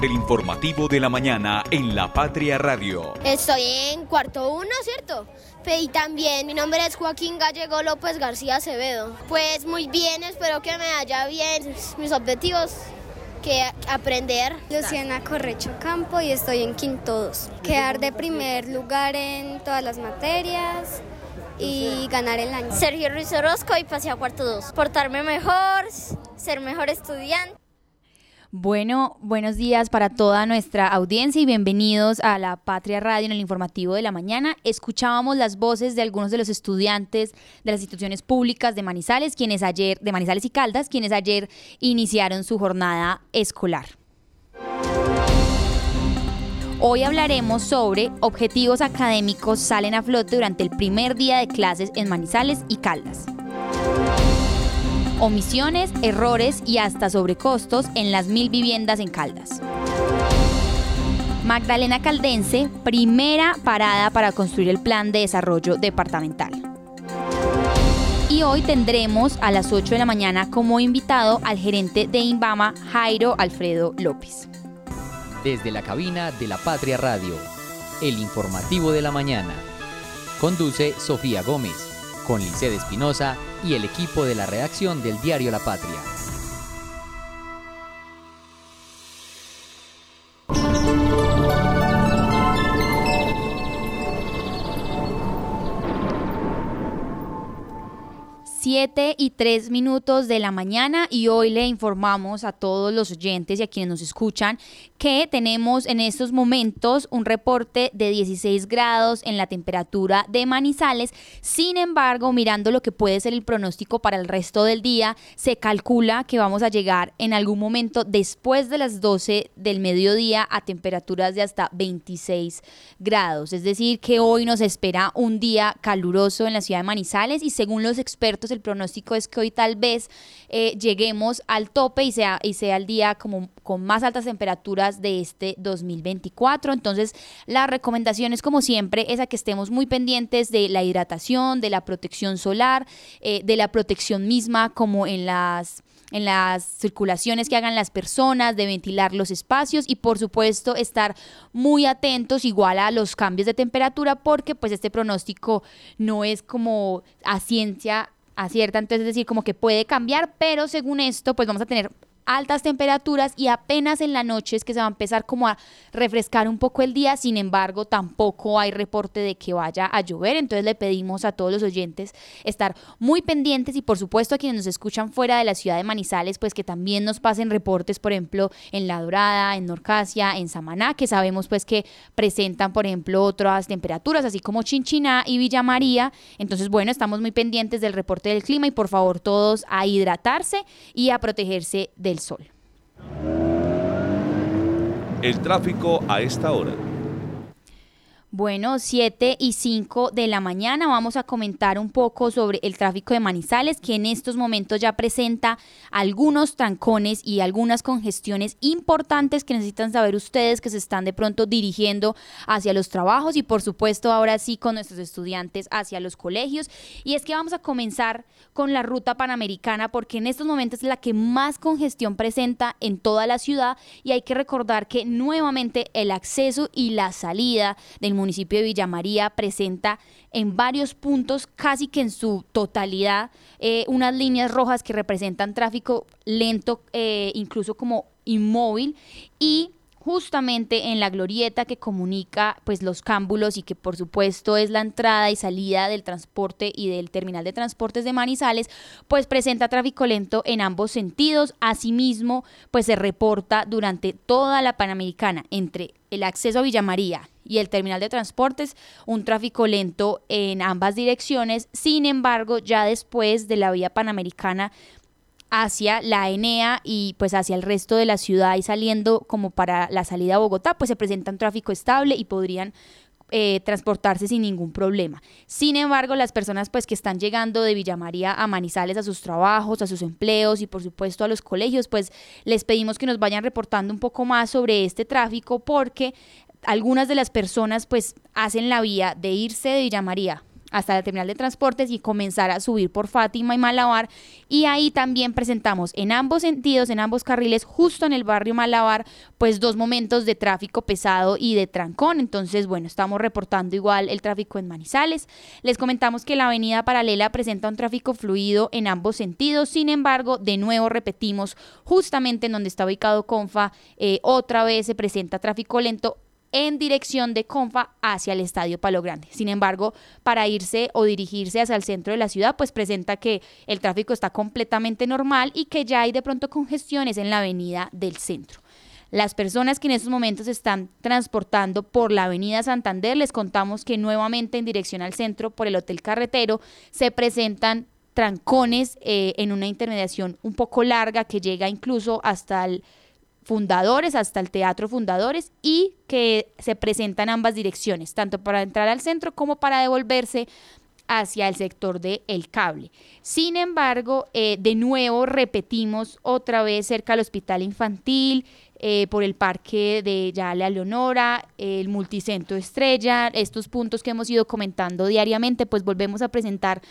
del informativo de la mañana en La Patria Radio. Estoy en cuarto uno, ¿cierto? Y también mi nombre es Joaquín Gallego López García Acevedo. Pues muy bien, espero que me vaya bien. Mis objetivos que aprender. Luciana Correcho Campo y estoy en quinto 2. Quedar de primer lugar en todas las materias y ganar el año. Sergio Ruiz Orozco y pasé a cuarto 2. Portarme mejor, ser mejor estudiante. Bueno, buenos días para toda nuestra audiencia y bienvenidos a la Patria Radio en el informativo de la mañana. Escuchábamos las voces de algunos de los estudiantes de las instituciones públicas de Manizales, quienes ayer de Manizales y Caldas, quienes ayer iniciaron su jornada escolar. Hoy hablaremos sobre objetivos académicos salen a flote durante el primer día de clases en Manizales y Caldas. Omisiones, errores y hasta sobrecostos en las mil viviendas en Caldas. Magdalena Caldense, primera parada para construir el plan de desarrollo departamental. Y hoy tendremos a las 8 de la mañana como invitado al gerente de Inbama, Jairo Alfredo López desde la cabina de la Patria Radio. El informativo de la mañana. Conduce Sofía Gómez, con Lice Espinosa y el equipo de la redacción del diario La Patria. 7 y 3 minutos de la mañana y hoy le informamos a todos los oyentes y a quienes nos escuchan que tenemos en estos momentos un reporte de 16 grados en la temperatura de Manizales. Sin embargo, mirando lo que puede ser el pronóstico para el resto del día, se calcula que vamos a llegar en algún momento después de las 12 del mediodía a temperaturas de hasta 26 grados. Es decir, que hoy nos espera un día caluroso en la ciudad de Manizales y según los expertos, el pronóstico es que hoy tal vez eh, lleguemos al tope y sea, y sea el día como con más altas temperaturas de este 2024. Entonces, la recomendación es como siempre es que estemos muy pendientes de la hidratación, de la protección solar, eh, de la protección misma como en las en las circulaciones que hagan las personas, de ventilar los espacios y por supuesto estar muy atentos igual a los cambios de temperatura porque pues este pronóstico no es como a ciencia acierta, entonces es decir, como que puede cambiar, pero según esto, pues vamos a tener altas temperaturas y apenas en la noche es que se va a empezar como a refrescar un poco el día, sin embargo tampoco hay reporte de que vaya a llover, entonces le pedimos a todos los oyentes estar muy pendientes y por supuesto a quienes nos escuchan fuera de la ciudad de Manizales, pues que también nos pasen reportes, por ejemplo, en La Dorada, en Norcasia, en Samaná, que sabemos pues que presentan, por ejemplo, otras temperaturas, así como Chinchiná y Villa María, entonces bueno, estamos muy pendientes del reporte del clima y por favor todos a hidratarse y a protegerse del sol. El tráfico a esta hora. Bueno, 7 y 5 de la mañana vamos a comentar un poco sobre el tráfico de Manizales, que en estos momentos ya presenta algunos trancones y algunas congestiones importantes que necesitan saber ustedes que se están de pronto dirigiendo hacia los trabajos y por supuesto ahora sí con nuestros estudiantes hacia los colegios. Y es que vamos a comenzar con la ruta panamericana porque en estos momentos es la que más congestión presenta en toda la ciudad y hay que recordar que nuevamente el acceso y la salida del municipio municipio de Villa María presenta en varios puntos, casi que en su totalidad, eh, unas líneas rojas que representan tráfico lento, eh, incluso como inmóvil, y justamente en la glorieta que comunica pues los cámbulos y que por supuesto es la entrada y salida del transporte y del terminal de transportes de Manizales, pues presenta tráfico lento en ambos sentidos. Asimismo, pues se reporta durante toda la Panamericana entre el acceso a Villa María y el terminal de transportes un tráfico lento en ambas direcciones. Sin embargo, ya después de la vía panamericana hacia la Enea y pues hacia el resto de la ciudad y saliendo como para la salida a Bogotá, pues se presenta un tráfico estable y podrían eh, transportarse sin ningún problema. Sin embargo, las personas pues que están llegando de Villa María a Manizales a sus trabajos, a sus empleos y por supuesto a los colegios, pues les pedimos que nos vayan reportando un poco más sobre este tráfico porque algunas de las personas pues hacen la vía de irse de Villa María hasta la terminal de transportes y comenzar a subir por Fátima y Malabar. Y ahí también presentamos en ambos sentidos, en ambos carriles, justo en el barrio Malabar, pues dos momentos de tráfico pesado y de trancón. Entonces, bueno, estamos reportando igual el tráfico en Manizales. Les comentamos que la avenida paralela presenta un tráfico fluido en ambos sentidos. Sin embargo, de nuevo repetimos, justamente en donde está ubicado Confa, eh, otra vez se presenta tráfico lento en dirección de Confa hacia el Estadio Palo Grande. Sin embargo, para irse o dirigirse hacia el centro de la ciudad, pues presenta que el tráfico está completamente normal y que ya hay de pronto congestiones en la avenida del centro. Las personas que en estos momentos están transportando por la avenida Santander, les contamos que nuevamente en dirección al centro por el Hotel Carretero se presentan trancones eh, en una intermediación un poco larga que llega incluso hasta el fundadores hasta el Teatro Fundadores y que se presentan ambas direcciones, tanto para entrar al centro como para devolverse hacia el sector de El Cable. Sin embargo, eh, de nuevo repetimos otra vez cerca del Hospital Infantil, eh, por el Parque de Yale a Leonora, el Multicentro Estrella, estos puntos que hemos ido comentando diariamente, pues volvemos a presentar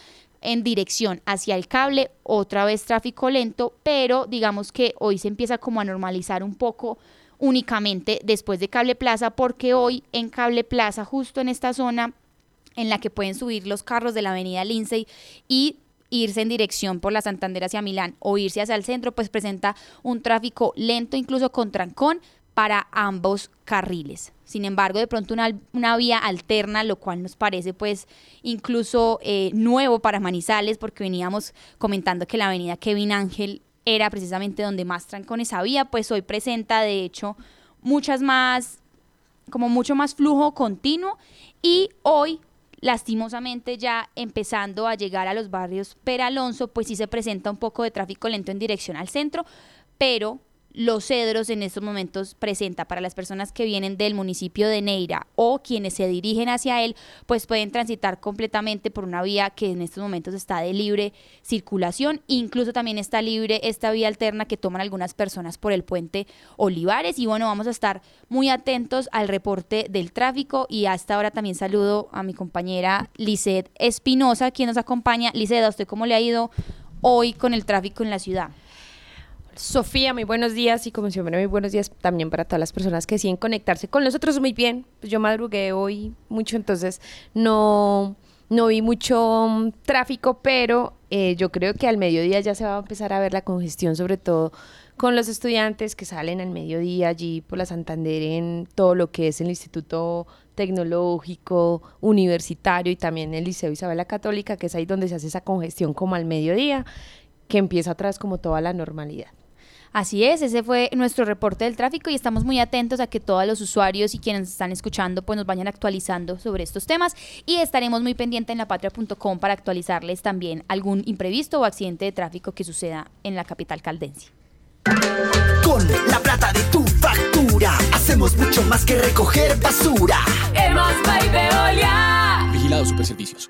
en dirección hacia el cable, otra vez tráfico lento, pero digamos que hoy se empieza como a normalizar un poco únicamente después de Cable Plaza, porque hoy en Cable Plaza, justo en esta zona en la que pueden subir los carros de la avenida Lindsay y irse en dirección por la Santander hacia Milán o irse hacia el centro, pues presenta un tráfico lento, incluso con trancón, para ambos carriles. Sin embargo, de pronto una, vía alterna, lo cual nos parece pues incluso eh, nuevo para Manizales, porque veníamos comentando que la avenida Kevin Ángel era precisamente donde más trancones había, pues hoy presenta de hecho muchas más, como mucho más flujo continuo y hoy lastimosamente ya empezando a llegar a los barrios Peralonso, pues sí se presenta un poco de tráfico lento en dirección al centro, pero los Cedros en estos momentos presenta para las personas que vienen del municipio de Neira o quienes se dirigen hacia él, pues pueden transitar completamente por una vía que en estos momentos está de libre circulación. Incluso también está libre esta vía alterna que toman algunas personas por el puente Olivares. Y bueno, vamos a estar muy atentos al reporte del tráfico y hasta ahora también saludo a mi compañera Lisset Espinosa, quien nos acompaña. Lisset, ¿a usted cómo le ha ido hoy con el tráfico en la ciudad? Sofía, muy buenos días y como siempre, muy buenos días también para todas las personas que deciden conectarse con nosotros muy bien. Pues yo madrugué hoy mucho, entonces no, no vi mucho mm, tráfico, pero eh, yo creo que al mediodía ya se va a empezar a ver la congestión, sobre todo con los estudiantes que salen al mediodía allí por la Santander en todo lo que es el Instituto Tecnológico, Universitario y también el Liceo Isabel la Católica, que es ahí donde se hace esa congestión como al mediodía, que empieza atrás como toda la normalidad. Así es, ese fue nuestro reporte del tráfico y estamos muy atentos a que todos los usuarios y quienes están escuchando pues nos vayan actualizando sobre estos temas y estaremos muy pendientes en lapatria.com para actualizarles también algún imprevisto o accidente de tráfico que suceda en la capital caldense. Con la plata de tu factura hacemos mucho más que recoger basura. Hemos Vigilado Superservicios.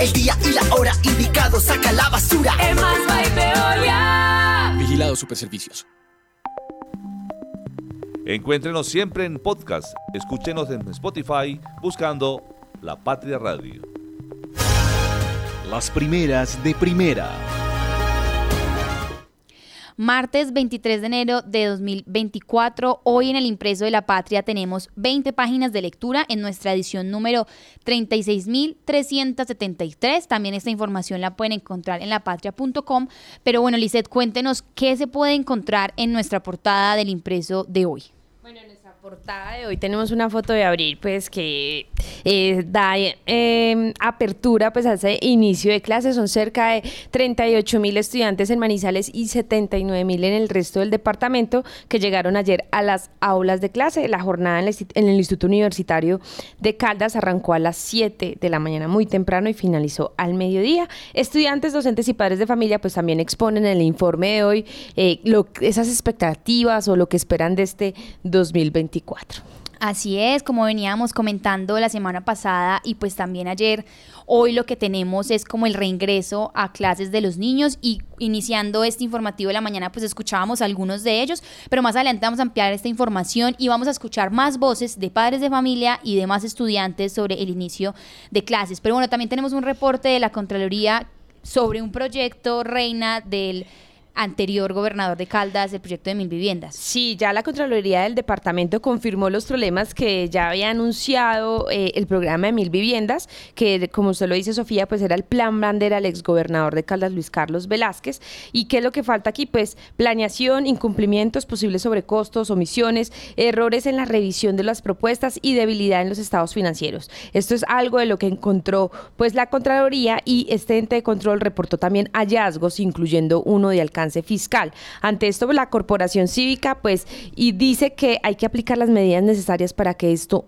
el día y la hora indicado, saca la basura. Es más Veolia. Vigilado Superservicios. Encuéntrenos siempre en podcast. Escúchenos en Spotify buscando La Patria Radio. Las primeras de primera martes 23 de enero de 2024. Hoy en el impreso de la patria tenemos 20 páginas de lectura en nuestra edición número 36.373. También esta información la pueden encontrar en lapatria.com. Pero bueno, Lizeth, cuéntenos qué se puede encontrar en nuestra portada del impreso de hoy portada de hoy tenemos una foto de abril, pues que eh, da eh, apertura pues a ese inicio de clases. Son cerca de 38 mil estudiantes en Manizales y 79 mil en el resto del departamento que llegaron ayer a las aulas de clase. La jornada en el, Instituto Universitario de Caldas arrancó a las 7 de la mañana muy temprano y finalizó al mediodía. Estudiantes, docentes y padres de familia pues también exponen en el informe de hoy eh, esas expectativas o lo que esperan de este 2024. Así es, como veníamos comentando la semana pasada y pues también ayer, hoy lo que tenemos es como el reingreso a clases de los niños y iniciando este informativo de la mañana pues escuchábamos algunos de ellos, pero más adelante vamos a ampliar esta información y vamos a escuchar más voces de padres de familia y de más estudiantes sobre el inicio de clases. Pero bueno, también tenemos un reporte de la Contraloría sobre un proyecto reina del anterior gobernador de Caldas el proyecto de mil viviendas. Sí, ya la Contraloría del Departamento confirmó los problemas que ya había anunciado eh, el programa de mil viviendas, que como usted lo dice Sofía, pues era el plan bandera del exgobernador de Caldas Luis Carlos Velázquez. ¿Y qué es lo que falta aquí? Pues planeación, incumplimientos, posibles sobrecostos, omisiones, errores en la revisión de las propuestas y debilidad en los estados financieros. Esto es algo de lo que encontró pues la Contraloría y este ente de control reportó también hallazgos, incluyendo uno de alcance fiscal. Ante esto, la corporación cívica, pues, y dice que hay que aplicar las medidas necesarias para que esto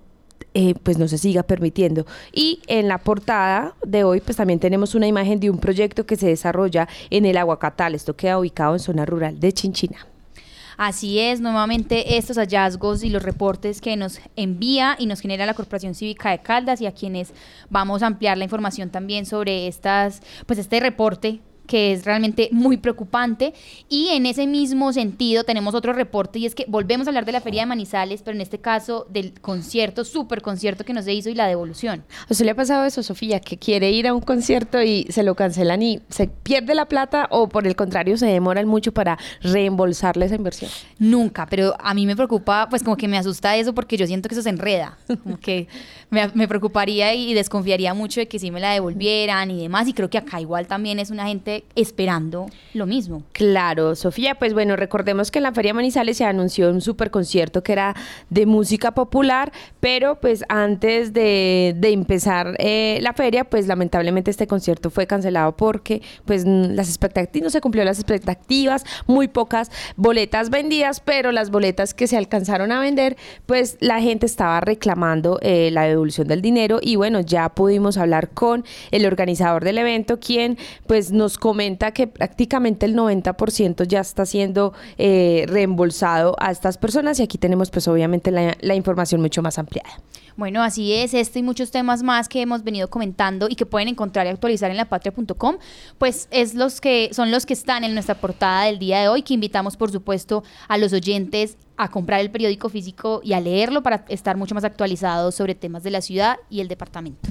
eh, pues no se siga permitiendo. Y en la portada de hoy, pues también tenemos una imagen de un proyecto que se desarrolla en el Aguacatal. Esto queda ubicado en zona rural de Chinchina. Así es, nuevamente estos hallazgos y los reportes que nos envía y nos genera la Corporación Cívica de Caldas y a quienes vamos a ampliar la información también sobre estas, pues este reporte que es realmente muy preocupante. Y en ese mismo sentido tenemos otro reporte y es que volvemos a hablar de la Feria de Manizales, pero en este caso del concierto, súper concierto que nos se hizo y la devolución. ¿A usted le ha pasado eso, Sofía, que quiere ir a un concierto y se lo cancelan y se pierde la plata o por el contrario se demoran mucho para reembolsarle esa inversión? Nunca, pero a mí me preocupa, pues como que me asusta eso porque yo siento que eso se enreda, como que me, me preocuparía y desconfiaría mucho de que sí me la devolvieran y demás. Y creo que acá igual también es una gente esperando lo mismo. Claro, Sofía, pues bueno, recordemos que en la Feria Manizales se anunció un super concierto que era de música popular, pero pues antes de, empezar eh, la feria, pues lamentablemente este concierto fue cancelado porque pues las expectativas, no se cumplió las expectativas, muy pocas boletas vendidas, pero las boletas que se alcanzaron a vender, pues la gente estaba reclamando eh, la devolución del dinero y bueno, ya pudimos hablar con el organizador del evento, quien pues nos comenta que prácticamente el 90% ya está siendo eh, reembolsado a estas personas y aquí tenemos pues obviamente la, la información mucho más ampliada. Bueno, así es, este y muchos temas más que hemos venido comentando y que pueden encontrar y actualizar en lapatria.com, pues es los que son los que están en nuestra portada del día de hoy, que invitamos por supuesto a los oyentes a comprar el periódico físico y a leerlo para estar mucho más actualizados sobre temas de la ciudad y el departamento.